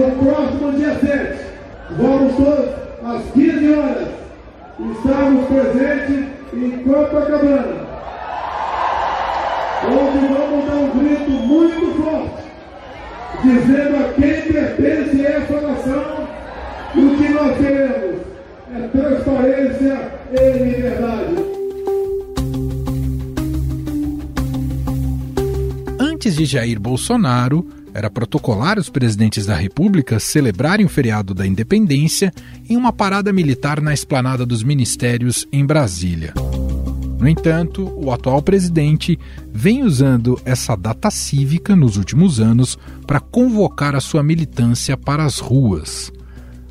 no próximo dia 7, vamos todos, às 15 horas, estarmos presentes em Copacabana, onde vamos dar um grito muito forte, dizendo a quem pertence essa nação que o que nós queremos é transparência e liberdade. Antes de Jair Bolsonaro, era protocolar os presidentes da República celebrarem o feriado da independência em uma parada militar na esplanada dos ministérios em Brasília. No entanto, o atual presidente vem usando essa data cívica nos últimos anos para convocar a sua militância para as ruas.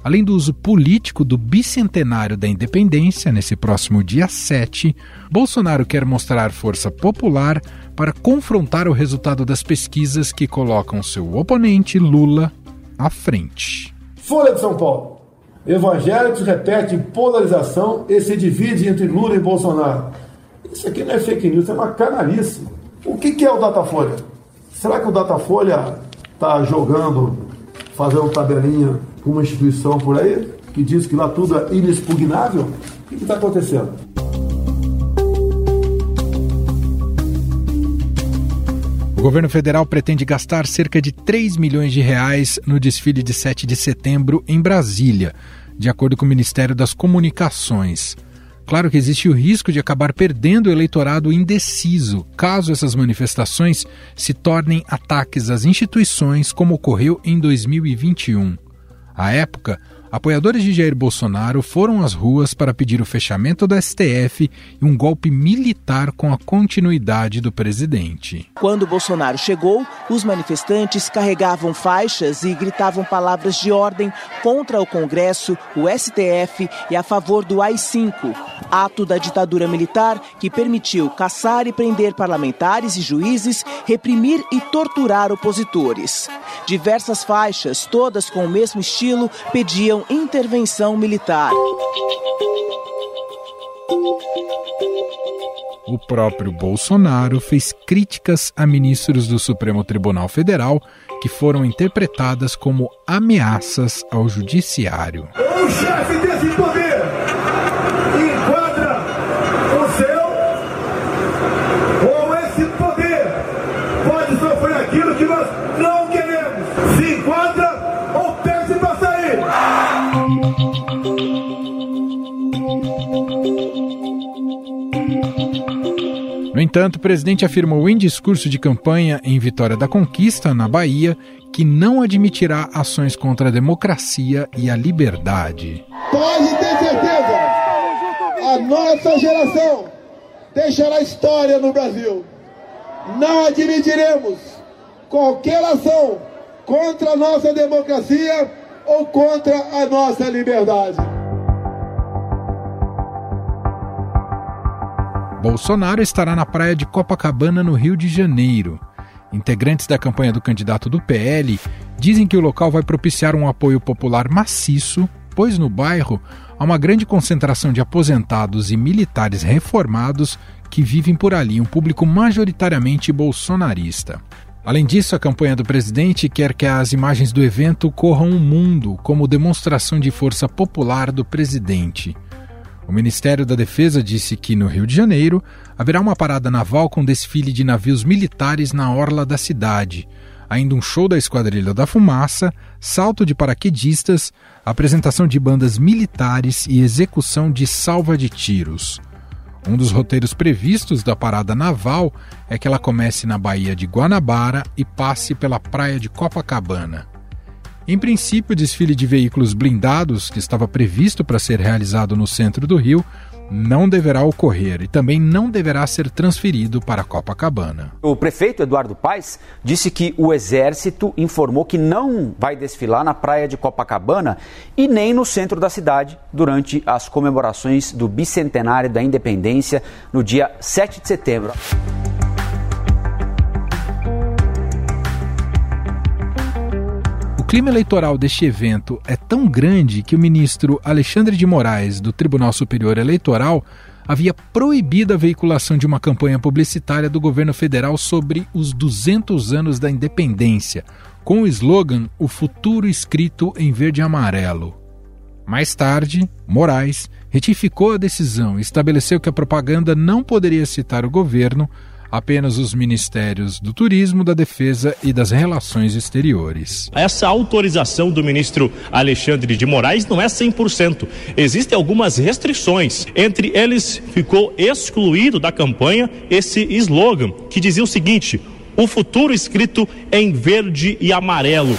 Além do uso político do bicentenário da independência, nesse próximo dia 7, Bolsonaro quer mostrar força popular para confrontar o resultado das pesquisas que colocam seu oponente, Lula, à frente. Folha de São Paulo. Evangélicos repetem polarização e se divide entre Lula e Bolsonaro. Isso aqui não é fake news, é uma canalice. O que é o Datafolha? Será que o Datafolha está jogando, fazendo tabelinha com uma instituição por aí que diz que lá tudo é inexpugnável? O que está acontecendo? O governo federal pretende gastar cerca de 3 milhões de reais no desfile de 7 de setembro em Brasília, de acordo com o Ministério das Comunicações. Claro que existe o risco de acabar perdendo o eleitorado indeciso, caso essas manifestações se tornem ataques às instituições, como ocorreu em 2021. À época, apoiadores de Jair Bolsonaro foram às ruas para pedir o fechamento do STF e um golpe militar com a continuidade do presidente. Quando Bolsonaro chegou, os manifestantes carregavam faixas e gritavam palavras de ordem contra o Congresso, o STF e a favor do AI-5, ato da ditadura militar que permitiu caçar e prender parlamentares e juízes, reprimir e torturar opositores. Diversas faixas, todas com o mesmo estilo, pediam intervenção militar. O próprio Bolsonaro fez críticas a ministros do Supremo Tribunal Federal que foram interpretadas como ameaças ao judiciário. O chefe desse poder No entanto, o presidente afirmou em discurso de campanha em Vitória da Conquista, na Bahia, que não admitirá ações contra a democracia e a liberdade. Pode ter certeza, a nossa geração deixará história no Brasil. Não admitiremos qualquer ação contra a nossa democracia ou contra a nossa liberdade. Bolsonaro estará na praia de Copacabana, no Rio de Janeiro. Integrantes da campanha do candidato do PL dizem que o local vai propiciar um apoio popular maciço, pois no bairro há uma grande concentração de aposentados e militares reformados que vivem por ali, um público majoritariamente bolsonarista. Além disso, a campanha do presidente quer que as imagens do evento corram o mundo como demonstração de força popular do presidente. O Ministério da Defesa disse que no Rio de Janeiro haverá uma parada naval com desfile de navios militares na orla da cidade, ainda um show da Esquadrilha da Fumaça, salto de paraquedistas, apresentação de bandas militares e execução de salva de tiros. Um dos roteiros previstos da parada naval é que ela comece na Baía de Guanabara e passe pela praia de Copacabana. Em princípio, o desfile de veículos blindados, que estava previsto para ser realizado no centro do Rio, não deverá ocorrer e também não deverá ser transferido para Copacabana. O prefeito Eduardo Paes disse que o Exército informou que não vai desfilar na praia de Copacabana e nem no centro da cidade durante as comemorações do bicentenário da independência no dia 7 de setembro. Clima eleitoral deste evento é tão grande que o ministro Alexandre de Moraes, do Tribunal Superior Eleitoral, havia proibido a veiculação de uma campanha publicitária do governo federal sobre os 200 anos da independência, com o slogan O Futuro Escrito em Verde e Amarelo. Mais tarde, Moraes retificou a decisão e estabeleceu que a propaganda não poderia citar o governo, apenas os ministérios do Turismo, da Defesa e das Relações Exteriores. Essa autorização do ministro Alexandre de Moraes não é 100%. Existem algumas restrições. Entre eles, ficou excluído da campanha esse slogan que dizia o seguinte: o futuro escrito em verde e amarelo.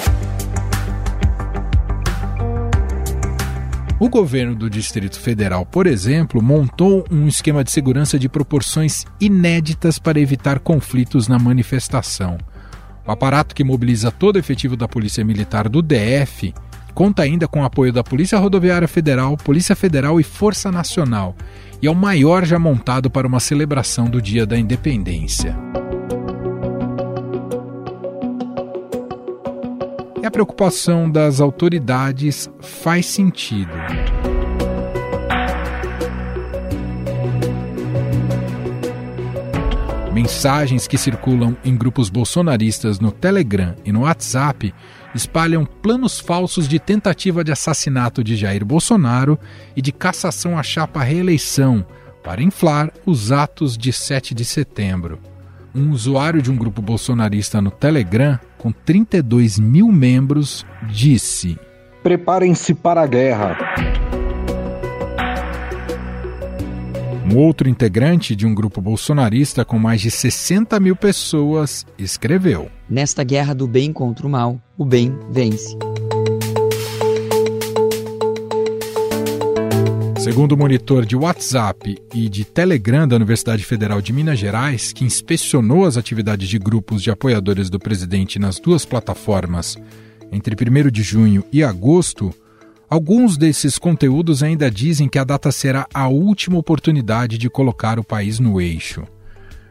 O governo do Distrito Federal, por exemplo, montou um esquema de segurança de proporções inéditas para evitar conflitos na manifestação. O aparato que mobiliza todo o efetivo da Polícia Militar do DF conta ainda com o apoio da Polícia Rodoviária Federal, Polícia Federal e Força Nacional, e é o maior já montado para uma celebração do Dia da Independência. A preocupação das autoridades faz sentido. Mensagens que circulam em grupos bolsonaristas no Telegram e no WhatsApp espalham planos falsos de tentativa de assassinato de Jair Bolsonaro e de cassação à chapa reeleição para inflar os atos de 7 de setembro um usuário de um grupo bolsonarista no Telegram, com 32 mil membros, disse: Preparem-se para a guerra. Um outro integrante de um grupo bolsonarista com mais de 60 mil pessoas escreveu: Nesta guerra do bem contra o mal, o bem vence. Segundo o monitor de WhatsApp e de Telegram da Universidade Federal de Minas Gerais, que inspecionou as atividades de grupos de apoiadores do presidente nas duas plataformas entre 1 de junho e agosto, alguns desses conteúdos ainda dizem que a data será a última oportunidade de colocar o país no eixo.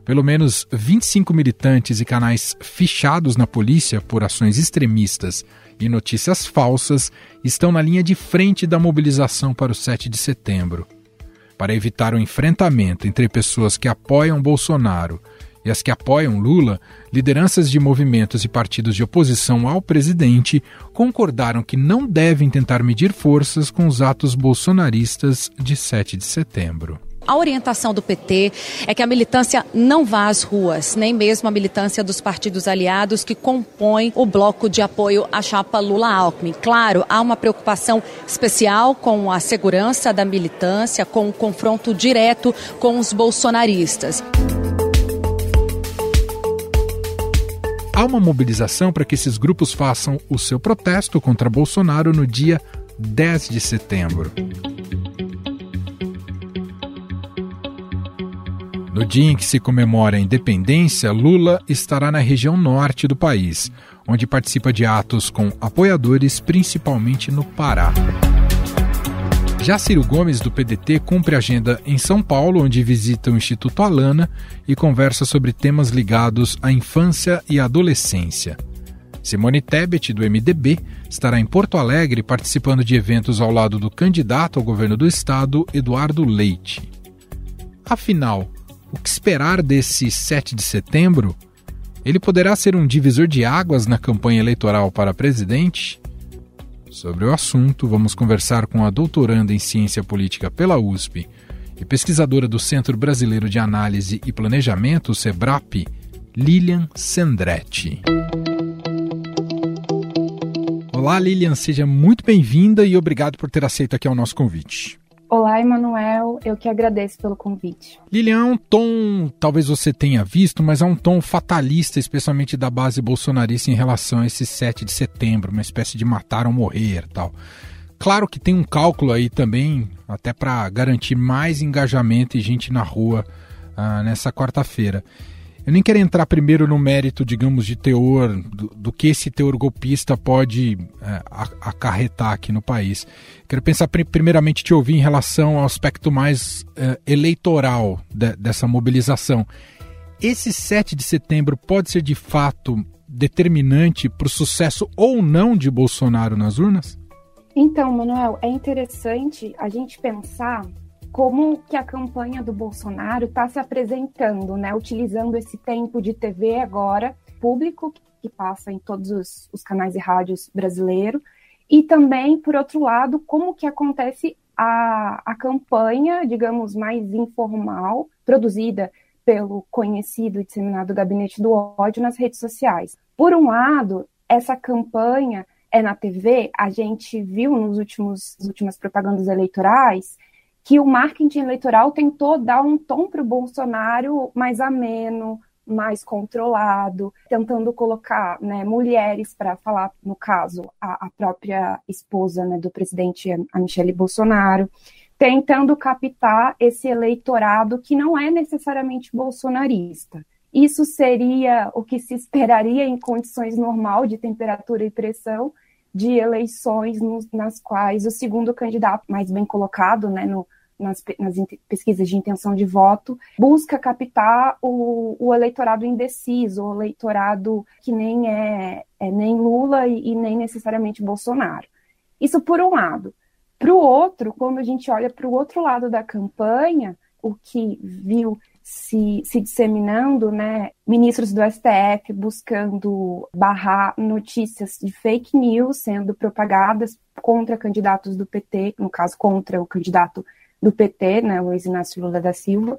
Pelo menos 25 militantes e canais fichados na polícia por ações extremistas e notícias falsas estão na linha de frente da mobilização para o 7 de setembro. Para evitar o enfrentamento entre pessoas que apoiam Bolsonaro e as que apoiam Lula, lideranças de movimentos e partidos de oposição ao presidente concordaram que não devem tentar medir forças com os atos bolsonaristas de 7 de setembro. A orientação do PT é que a militância não vá às ruas, nem mesmo a militância dos partidos aliados que compõem o bloco de apoio à chapa Lula-Alckmin. Claro, há uma preocupação especial com a segurança da militância, com o confronto direto com os bolsonaristas. Há uma mobilização para que esses grupos façam o seu protesto contra Bolsonaro no dia 10 de setembro. No dia em que se comemora a independência, Lula estará na região norte do país, onde participa de atos com apoiadores, principalmente no Pará. Já Ciro Gomes, do PDT, cumpre agenda em São Paulo, onde visita o Instituto Alana e conversa sobre temas ligados à infância e adolescência. Simone Tebet, do MDB, estará em Porto Alegre participando de eventos ao lado do candidato ao governo do estado, Eduardo Leite. Afinal, o que esperar desse 7 de setembro? Ele poderá ser um divisor de águas na campanha eleitoral para presidente? Sobre o assunto, vamos conversar com a doutoranda em Ciência Política pela USP e pesquisadora do Centro Brasileiro de Análise e Planejamento, SEBRAP, Lilian Sendretti. Olá, Lilian, seja muito bem-vinda e obrigado por ter aceito aqui o nosso convite. Olá, Emanuel. Eu que agradeço pelo convite. Lilian, um tom, talvez você tenha visto, mas é um tom fatalista, especialmente da base bolsonarista em relação a esse 7 de setembro, uma espécie de matar ou morrer tal. Claro que tem um cálculo aí também, até para garantir mais engajamento e gente na rua uh, nessa quarta-feira. Eu nem quero entrar primeiro no mérito, digamos, de teor, do, do que esse teor golpista pode é, acarretar aqui no país. Quero pensar primeiramente te ouvir em relação ao aspecto mais é, eleitoral de, dessa mobilização. Esse 7 de setembro pode ser de fato determinante para o sucesso ou não de Bolsonaro nas urnas? Então, Manuel, é interessante a gente pensar como que a campanha do Bolsonaro está se apresentando, né? Utilizando esse tempo de TV agora, público, que passa em todos os, os canais e rádios brasileiros, e também, por outro lado, como que acontece a, a campanha, digamos, mais informal, produzida pelo conhecido e disseminado Gabinete do Ódio nas redes sociais. Por um lado, essa campanha é na TV, a gente viu nos últimos, nas últimas propagandas eleitorais que o marketing eleitoral tentou dar um tom para o Bolsonaro mais ameno, mais controlado, tentando colocar né, mulheres para falar, no caso, a, a própria esposa né, do presidente, a Michelle Bolsonaro, tentando captar esse eleitorado que não é necessariamente bolsonarista. Isso seria o que se esperaria em condições normal de temperatura e pressão de eleições nas quais o segundo candidato mais bem colocado, né, no, nas, nas, pesquisas de intenção de voto, busca captar o, o, eleitorado indeciso, o eleitorado que nem é, é nem Lula e, e, nem necessariamente Bolsonaro. Isso por um lado. Para o outro, quando a gente olha para o outro lado da campanha, o que viu se, se disseminando, né, ministros do STF buscando barrar notícias de fake news sendo propagadas contra candidatos do PT, no caso contra o candidato do PT, né, Luiz Inácio Lula da Silva,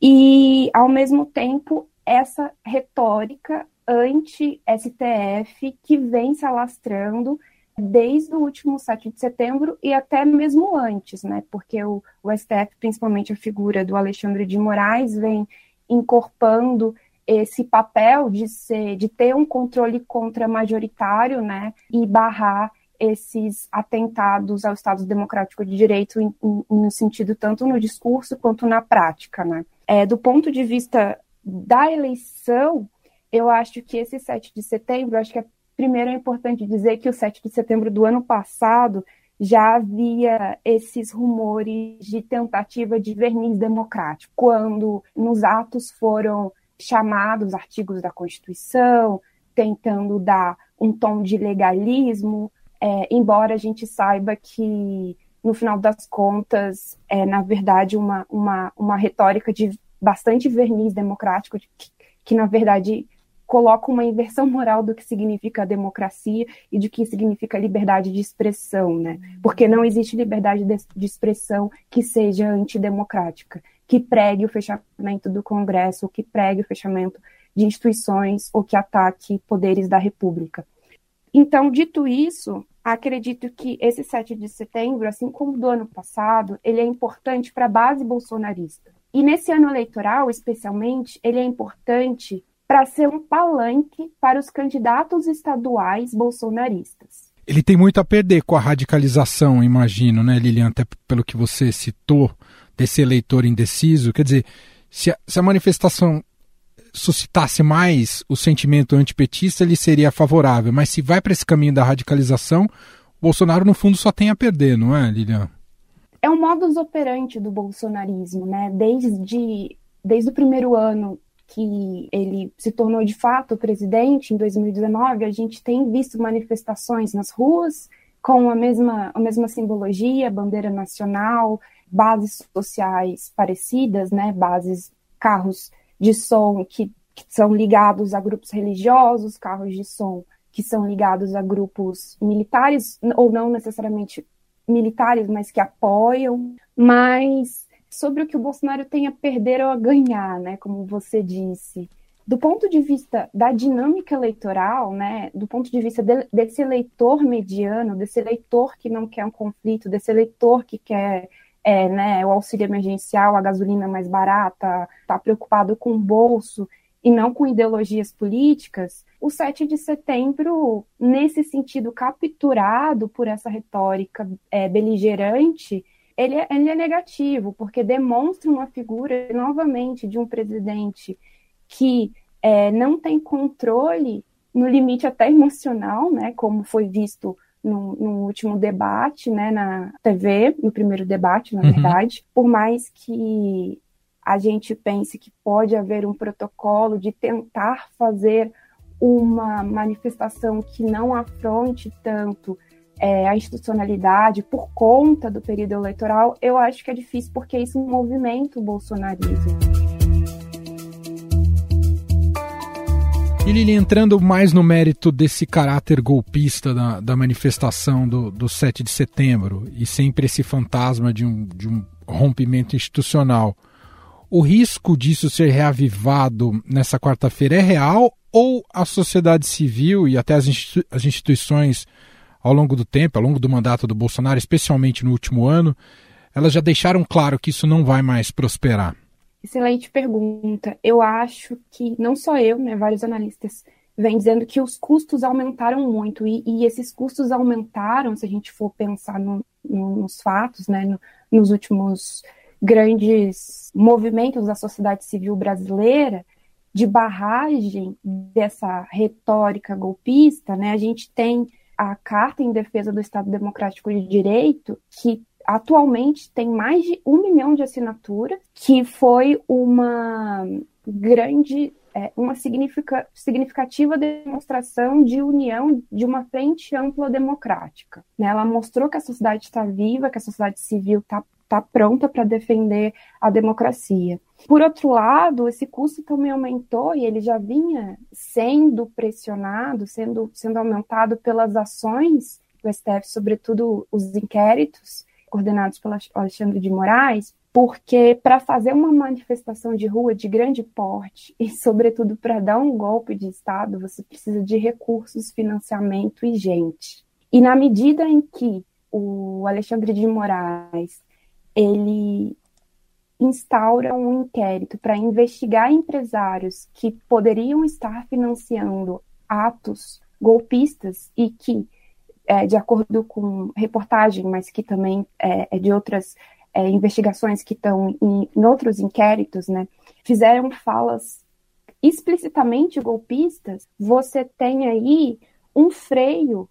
e, ao mesmo tempo, essa retórica anti-STF que vem se alastrando desde o último 7 de setembro e até mesmo antes, né? Porque o, o STF, principalmente a figura do Alexandre de Moraes, vem incorporando esse papel de ser, de ter um controle contra majoritário, né? E barrar esses atentados ao Estado Democrático de Direito no sentido tanto no discurso quanto na prática, né? É, do ponto de vista da eleição, eu acho que esse 7 de setembro, acho que é, primeiro é importante dizer que o 7 de setembro do ano passado já havia esses rumores de tentativa de verniz democrático, quando nos atos foram chamados artigos da Constituição, tentando dar um tom de legalismo, é, embora a gente saiba que, no final das contas, é, na verdade, uma, uma, uma retórica de bastante verniz democrático, que, que, na verdade, coloca uma inversão moral do que significa democracia e de que significa liberdade de expressão, né? Porque não existe liberdade de, de expressão que seja antidemocrática, que pregue o fechamento do Congresso, ou que pregue o fechamento de instituições ou que ataque poderes da República. Então, dito isso, acredito que esse 7 de setembro, assim como do ano passado, ele é importante para a base bolsonarista. E nesse ano eleitoral, especialmente, ele é importante para ser um palanque para os candidatos estaduais bolsonaristas. Ele tem muito a perder com a radicalização, imagino, né, Lilian? Até pelo que você citou, desse eleitor indeciso. Quer dizer, se a, se a manifestação suscitasse mais o sentimento antipetista, ele seria favorável. Mas se vai para esse caminho da radicalização, Bolsonaro, no fundo, só tem a perder, não é, Lilian? É um modus operandi do bolsonarismo, né? Desde, desde o primeiro ano que ele se tornou de fato presidente, em 2019, a gente tem visto manifestações nas ruas com a mesma, a mesma simbologia, bandeira nacional, bases sociais parecidas, né? Bases, carros de som que, que são ligados a grupos religiosos, carros de som que são ligados a grupos militares, ou não necessariamente militares, mas que apoiam, mas sobre o que o Bolsonaro tem a perder ou a ganhar, né, como você disse. Do ponto de vista da dinâmica eleitoral, né, do ponto de vista de, desse eleitor mediano, desse eleitor que não quer um conflito, desse eleitor que quer é, né, o auxílio emergencial, a gasolina mais barata, está preocupado com o bolso e não com ideologias políticas, o 7 de setembro, nesse sentido capturado por essa retórica é, beligerante, ele é, ele é negativo, porque demonstra uma figura, novamente, de um presidente que é, não tem controle no limite até emocional, né, como foi visto no, no, último debate, né, na TV, no primeiro debate, na uhum. verdade, por mais que a gente pense que pode haver um protocolo de tentar fazer uma manifestação que não afronte tanto é, a institucionalidade por conta do período eleitoral, eu acho que é difícil porque isso movimenta o bolsonarismo. E Lili, entrando mais no mérito desse caráter golpista da, da manifestação do, do 7 de setembro e sempre esse fantasma de um, de um rompimento institucional, o risco disso ser reavivado nessa quarta-feira é real ou a sociedade civil e até as instituições ao longo do tempo, ao longo do mandato do Bolsonaro, especialmente no último ano, elas já deixaram claro que isso não vai mais prosperar? Excelente pergunta. Eu acho que não só eu, né, vários analistas vêm dizendo que os custos aumentaram muito e, e esses custos aumentaram, se a gente for pensar no, no, nos fatos, né, no, nos últimos grandes movimentos da sociedade civil brasileira de barragem dessa retórica golpista, né? A gente tem a Carta em Defesa do Estado Democrático de Direito, que atualmente tem mais de um milhão de assinaturas, que foi uma grande, é, uma significativa demonstração de união de uma frente ampla democrática. Né? Ela mostrou que a sociedade está viva, que a sociedade civil está tá pronta para defender a democracia. Por outro lado, esse custo também aumentou e ele já vinha sendo pressionado, sendo, sendo aumentado pelas ações do STF, sobretudo os inquéritos coordenados pelo Alexandre de Moraes, porque para fazer uma manifestação de rua de grande porte e, sobretudo, para dar um golpe de Estado, você precisa de recursos, financiamento e gente. E na medida em que o Alexandre de Moraes ele instaura um inquérito para investigar empresários que poderiam estar financiando atos golpistas e que, é, de acordo com reportagem, mas que também é, é de outras é, investigações que estão em, em, outros inquéritos, né, fizeram falas explicitamente golpistas, você tem aí um freio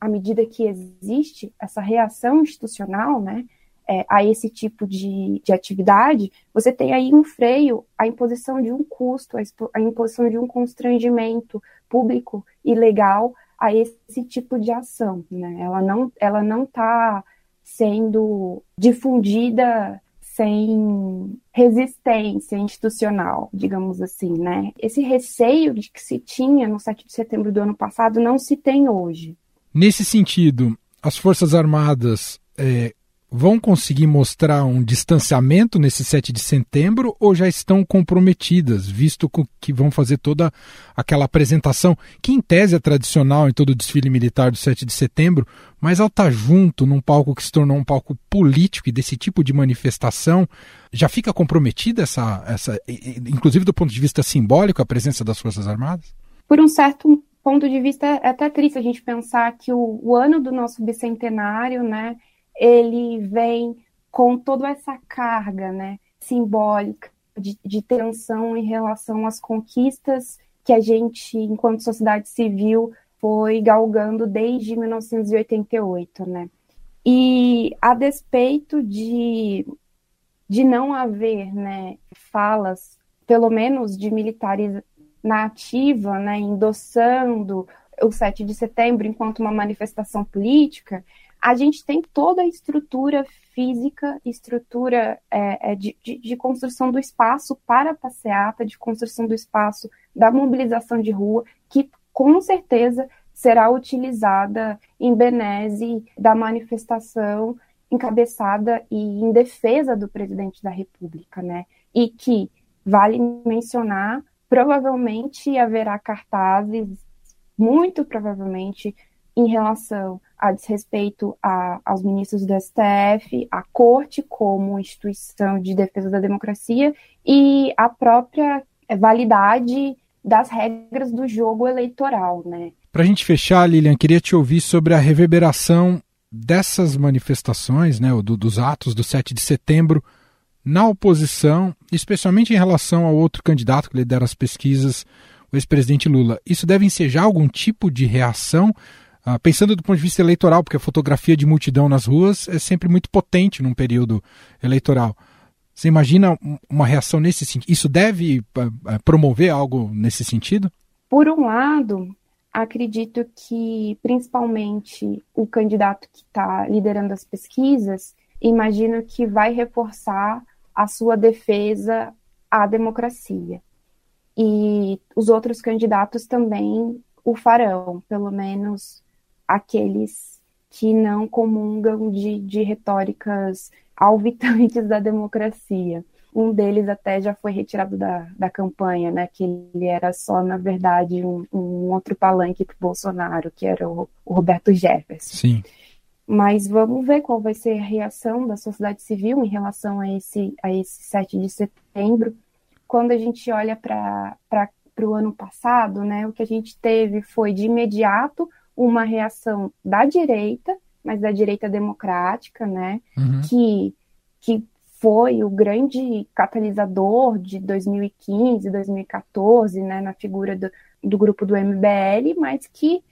à medida que existe essa reação institucional, né, é, a esse tipo de, de atividade, você tem aí um freio, a imposição de um custo, a imposição de um constrangimento público e legal a esse tipo de ação. Né? Ela não ela não está sendo difundida sem resistência institucional, digamos assim, né? Esse receio de que se tinha no 7 de setembro do ano passado não se tem hoje. Nesse sentido, as Forças Armadas é, vão conseguir mostrar um distanciamento nesse 7 de setembro ou já estão comprometidas, visto que vão fazer toda aquela apresentação, que em tese é tradicional em todo o desfile militar do 7 de setembro, mas ao estar junto num palco que se tornou um palco político e desse tipo de manifestação, já fica comprometida essa, essa inclusive do ponto de vista simbólico, a presença das Forças Armadas? Por um certo ponto de vista, é até triste a gente pensar que o, o ano do nosso bicentenário, né, ele vem com toda essa carga né, simbólica de, de tensão em relação às conquistas que a gente, enquanto sociedade civil, foi galgando desde 1988, né? E a despeito de, de não haver né, falas, pelo menos de militares na ativa, né, endossando o 7 de setembro enquanto uma manifestação política, a gente tem toda a estrutura física, estrutura é, é, de, de, de, construção do espaço para a passeata, de construção do espaço da mobilização de rua, que com certeza será utilizada em benese da manifestação encabeçada e em defesa do presidente da República, né? E que, vale mencionar, provavelmente haverá cartazes, muito provavelmente, em relação a desrespeito a, aos ministros do STF, a corte como instituição de defesa da democracia e a própria validade das regras do jogo eleitoral, né? Para a gente fechar, Lilian, queria te ouvir sobre a reverberação dessas manifestações, né, do, dos atos do 7 de setembro na oposição, especialmente em relação ao outro candidato que lidera as pesquisas, o ex-presidente Lula. Isso deve ensejar algum tipo de reação? Ah, pensando do ponto de vista eleitoral, porque a fotografia de multidão nas ruas é sempre muito potente num período eleitoral. Você imagina uma reação nesse sentido? Isso deve uh, promover algo nesse sentido? Por um lado, acredito que, principalmente, o candidato que está liderando as pesquisas, imagino que vai reforçar a sua defesa à democracia. E os outros candidatos também o farão, pelo menos aqueles que não comungam de, de retóricas alvitantes da democracia. Um deles até já foi retirado da, da campanha, né? Que ele era só, na verdade, um, um outro palanque para Bolsonaro, que era o, o Roberto Jefferson. Sim. Mas vamos ver qual vai ser a reação da sociedade civil em relação a esse, a esse 7 de setembro. Quando a gente olha para o ano passado, né, o que a gente teve foi de imediato uma reação da direita, mas da direita democrática, né, uhum. que, que foi o grande catalisador de 2015, 2014, né, na figura do, do grupo do MBL, mas que,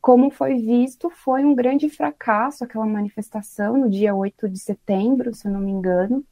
como foi visto, foi um grande fracasso aquela manifestação no dia 8 de setembro, se eu não me engano,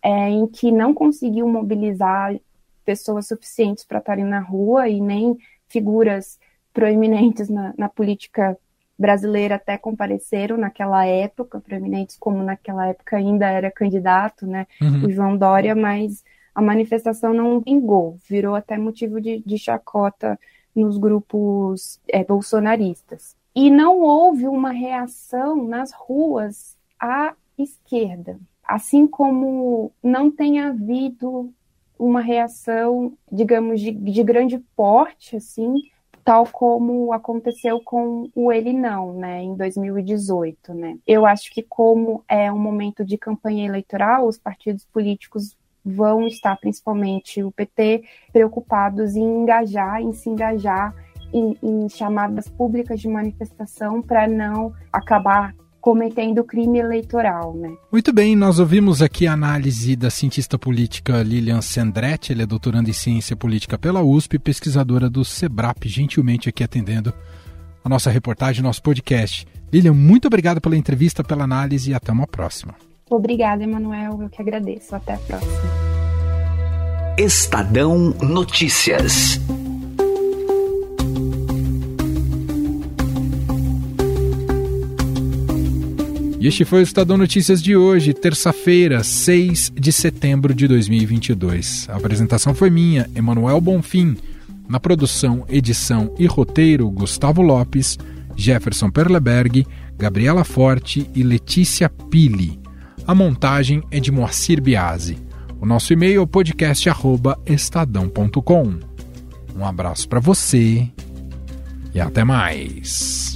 é, em que não conseguiu mobilizar pessoas suficientes para estarem na rua e nem figuras proeminentes na, na política brasileira até compareceram naquela época, proeminentes como naquela época ainda era candidato, né, uhum. o João Dória, mas a manifestação não vingou, virou até motivo de, de chacota nos grupos é, bolsonaristas. E não houve uma reação nas ruas à esquerda, assim como não tem havido uma reação, digamos, de, de grande porte, assim, tal como aconteceu com o Ele Não, né, em 2018, né. Eu acho que como é um momento de campanha eleitoral, os partidos políticos vão estar, principalmente o PT, preocupados em engajar, em se engajar em, em chamadas públicas de manifestação para não acabar cometendo crime eleitoral, né? Muito bem, nós ouvimos aqui a análise da cientista política Lilian Sendretti, ela é doutoranda em ciência política pela USP, pesquisadora do SEBRAP, gentilmente aqui atendendo a nossa reportagem, nosso podcast. Lilian, muito obrigado pela entrevista, pela análise e até uma próxima. Obrigada, Emanuel, eu que agradeço. Até a próxima. Estadão Notícias. E este foi o Estadão Notícias de hoje, terça-feira, 6 de setembro de 2022. A apresentação foi minha, Emanuel Bonfim. Na produção, edição e roteiro, Gustavo Lopes, Jefferson Perleberg, Gabriela Forte e Letícia Pili. A montagem é de Moacir Biasi. O nosso e-mail é podcast@estadão.com. Um abraço para você e até mais.